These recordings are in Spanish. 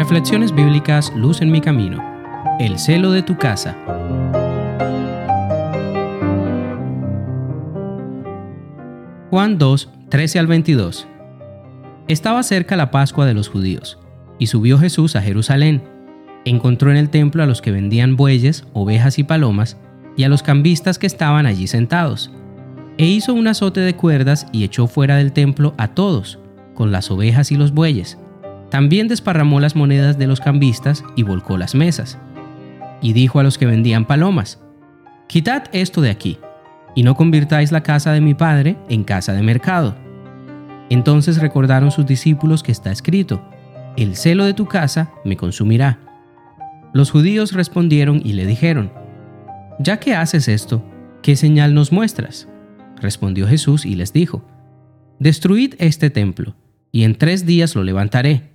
Reflexiones bíblicas Luz en mi camino. El celo de tu casa. Juan 2, 13 al 22. Estaba cerca la Pascua de los judíos, y subió Jesús a Jerusalén. Encontró en el templo a los que vendían bueyes, ovejas y palomas, y a los cambistas que estaban allí sentados. E hizo un azote de cuerdas y echó fuera del templo a todos, con las ovejas y los bueyes. También desparramó las monedas de los cambistas y volcó las mesas. Y dijo a los que vendían palomas, Quitad esto de aquí, y no convirtáis la casa de mi padre en casa de mercado. Entonces recordaron sus discípulos que está escrito, El celo de tu casa me consumirá. Los judíos respondieron y le dijeron, Ya que haces esto, ¿qué señal nos muestras? Respondió Jesús y les dijo, Destruid este templo, y en tres días lo levantaré.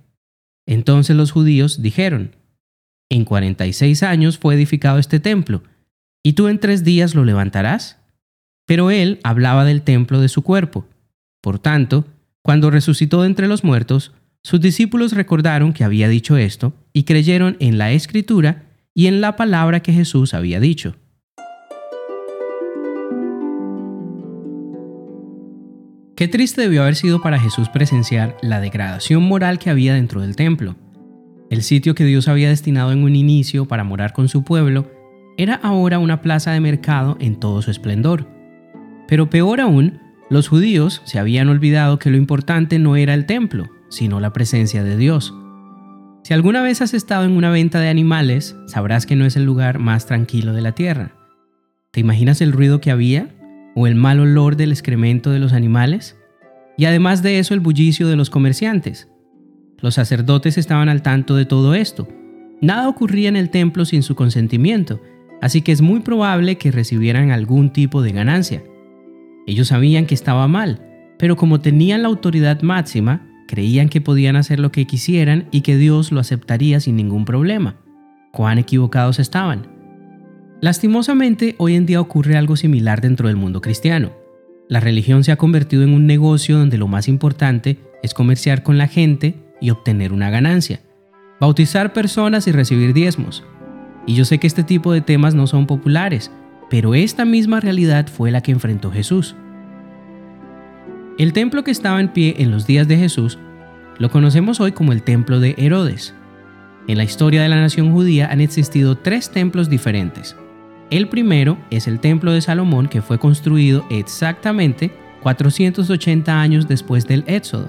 Entonces los judíos dijeron, En cuarenta y seis años fue edificado este templo, ¿y tú en tres días lo levantarás? Pero él hablaba del templo de su cuerpo. Por tanto, cuando resucitó de entre los muertos, sus discípulos recordaron que había dicho esto y creyeron en la escritura y en la palabra que Jesús había dicho. Qué triste debió haber sido para Jesús presenciar la degradación moral que había dentro del templo. El sitio que Dios había destinado en un inicio para morar con su pueblo era ahora una plaza de mercado en todo su esplendor. Pero peor aún, los judíos se habían olvidado que lo importante no era el templo, sino la presencia de Dios. Si alguna vez has estado en una venta de animales, sabrás que no es el lugar más tranquilo de la tierra. ¿Te imaginas el ruido que había? ¿O el mal olor del excremento de los animales? Y además de eso el bullicio de los comerciantes. Los sacerdotes estaban al tanto de todo esto. Nada ocurría en el templo sin su consentimiento, así que es muy probable que recibieran algún tipo de ganancia. Ellos sabían que estaba mal, pero como tenían la autoridad máxima, creían que podían hacer lo que quisieran y que Dios lo aceptaría sin ningún problema. ¿Cuán equivocados estaban? Lastimosamente, hoy en día ocurre algo similar dentro del mundo cristiano. La religión se ha convertido en un negocio donde lo más importante es comerciar con la gente y obtener una ganancia, bautizar personas y recibir diezmos. Y yo sé que este tipo de temas no son populares, pero esta misma realidad fue la que enfrentó Jesús. El templo que estaba en pie en los días de Jesús lo conocemos hoy como el templo de Herodes. En la historia de la nación judía han existido tres templos diferentes. El primero es el templo de Salomón que fue construido exactamente 480 años después del Éxodo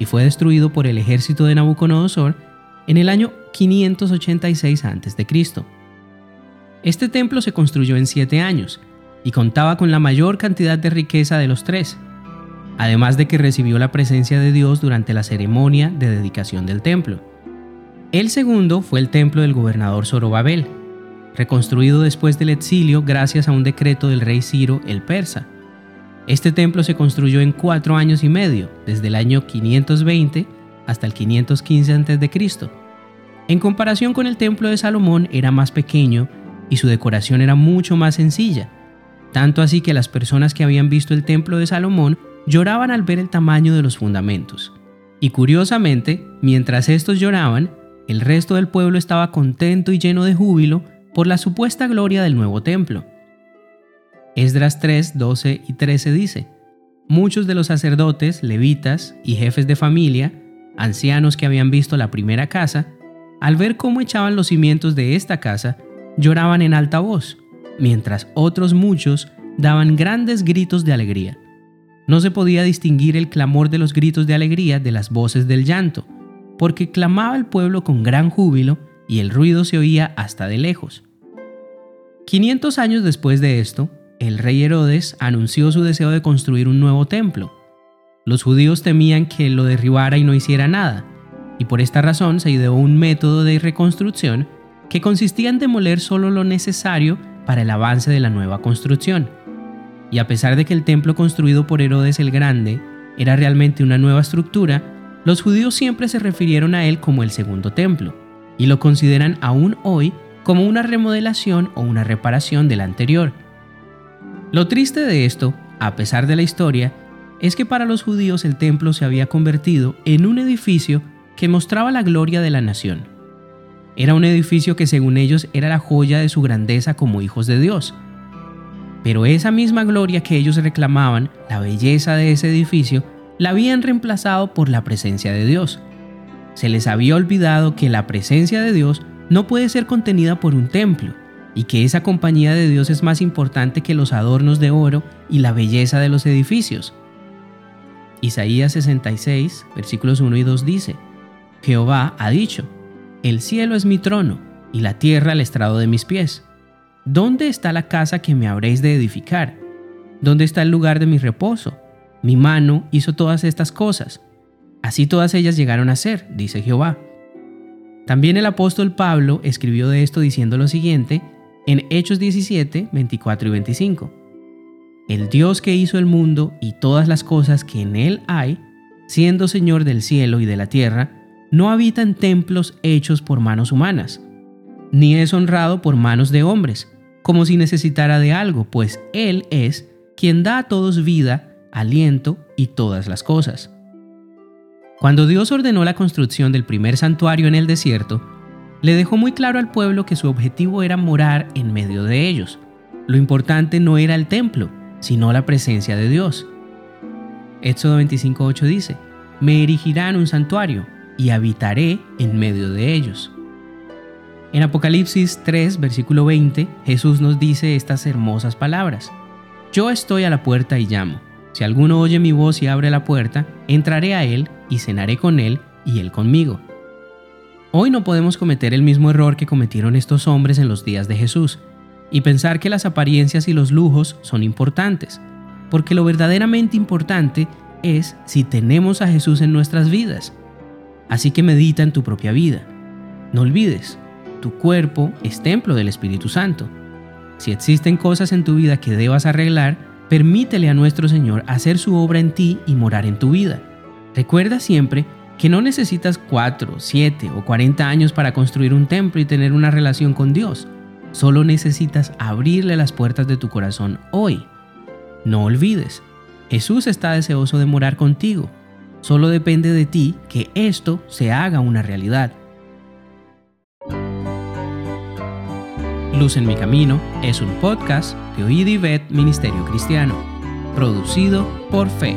y fue destruido por el ejército de Nabucodonosor en el año 586 a.C. Este templo se construyó en siete años y contaba con la mayor cantidad de riqueza de los tres, además de que recibió la presencia de Dios durante la ceremonia de dedicación del templo. El segundo fue el templo del gobernador Zorobabel, reconstruido después del exilio gracias a un decreto del rey Ciro el persa. Este templo se construyó en cuatro años y medio, desde el año 520 hasta el 515 a.C. En comparación con el templo de Salomón era más pequeño y su decoración era mucho más sencilla, tanto así que las personas que habían visto el templo de Salomón lloraban al ver el tamaño de los fundamentos. Y curiosamente, mientras estos lloraban, el resto del pueblo estaba contento y lleno de júbilo por la supuesta gloria del nuevo templo. Esdras 3, 12 y 13 dice, Muchos de los sacerdotes, levitas y jefes de familia, ancianos que habían visto la primera casa, al ver cómo echaban los cimientos de esta casa, lloraban en alta voz, mientras otros muchos daban grandes gritos de alegría. No se podía distinguir el clamor de los gritos de alegría de las voces del llanto, porque clamaba el pueblo con gran júbilo y el ruido se oía hasta de lejos. 500 años después de esto, el rey Herodes anunció su deseo de construir un nuevo templo. Los judíos temían que lo derribara y no hiciera nada, y por esta razón se ideó un método de reconstrucción que consistía en demoler solo lo necesario para el avance de la nueva construcción. Y a pesar de que el templo construido por Herodes el Grande era realmente una nueva estructura, los judíos siempre se refirieron a él como el segundo templo, y lo consideran aún hoy como una remodelación o una reparación del anterior. Lo triste de esto, a pesar de la historia, es que para los judíos el templo se había convertido en un edificio que mostraba la gloria de la nación. Era un edificio que según ellos era la joya de su grandeza como hijos de Dios. Pero esa misma gloria que ellos reclamaban, la belleza de ese edificio, la habían reemplazado por la presencia de Dios. Se les había olvidado que la presencia de Dios no puede ser contenida por un templo, y que esa compañía de Dios es más importante que los adornos de oro y la belleza de los edificios. Isaías 66, versículos 1 y 2 dice, Jehová ha dicho, el cielo es mi trono y la tierra el estrado de mis pies. ¿Dónde está la casa que me habréis de edificar? ¿Dónde está el lugar de mi reposo? Mi mano hizo todas estas cosas. Así todas ellas llegaron a ser, dice Jehová. También el apóstol Pablo escribió de esto diciendo lo siguiente en Hechos 17, 24 y 25. El Dios que hizo el mundo y todas las cosas que en él hay, siendo Señor del cielo y de la tierra, no habita en templos hechos por manos humanas, ni es honrado por manos de hombres, como si necesitara de algo, pues Él es quien da a todos vida, aliento y todas las cosas. Cuando Dios ordenó la construcción del primer santuario en el desierto, le dejó muy claro al pueblo que su objetivo era morar en medio de ellos. Lo importante no era el templo, sino la presencia de Dios. Éxodo 25.8 dice, Me erigirán un santuario y habitaré en medio de ellos. En Apocalipsis 3, versículo 20, Jesús nos dice estas hermosas palabras. Yo estoy a la puerta y llamo. Si alguno oye mi voz y abre la puerta, entraré a él y cenaré con él y él conmigo. Hoy no podemos cometer el mismo error que cometieron estos hombres en los días de Jesús, y pensar que las apariencias y los lujos son importantes, porque lo verdaderamente importante es si tenemos a Jesús en nuestras vidas. Así que medita en tu propia vida. No olvides, tu cuerpo es templo del Espíritu Santo. Si existen cosas en tu vida que debas arreglar, permítele a nuestro Señor hacer su obra en ti y morar en tu vida. Recuerda siempre que no necesitas 4, 7 o 40 años para construir un templo y tener una relación con Dios. Solo necesitas abrirle las puertas de tu corazón hoy. No olvides, Jesús está deseoso de morar contigo. Solo depende de ti que esto se haga una realidad. Luz en mi camino es un podcast de Oíd Ministerio Cristiano, producido por Fe.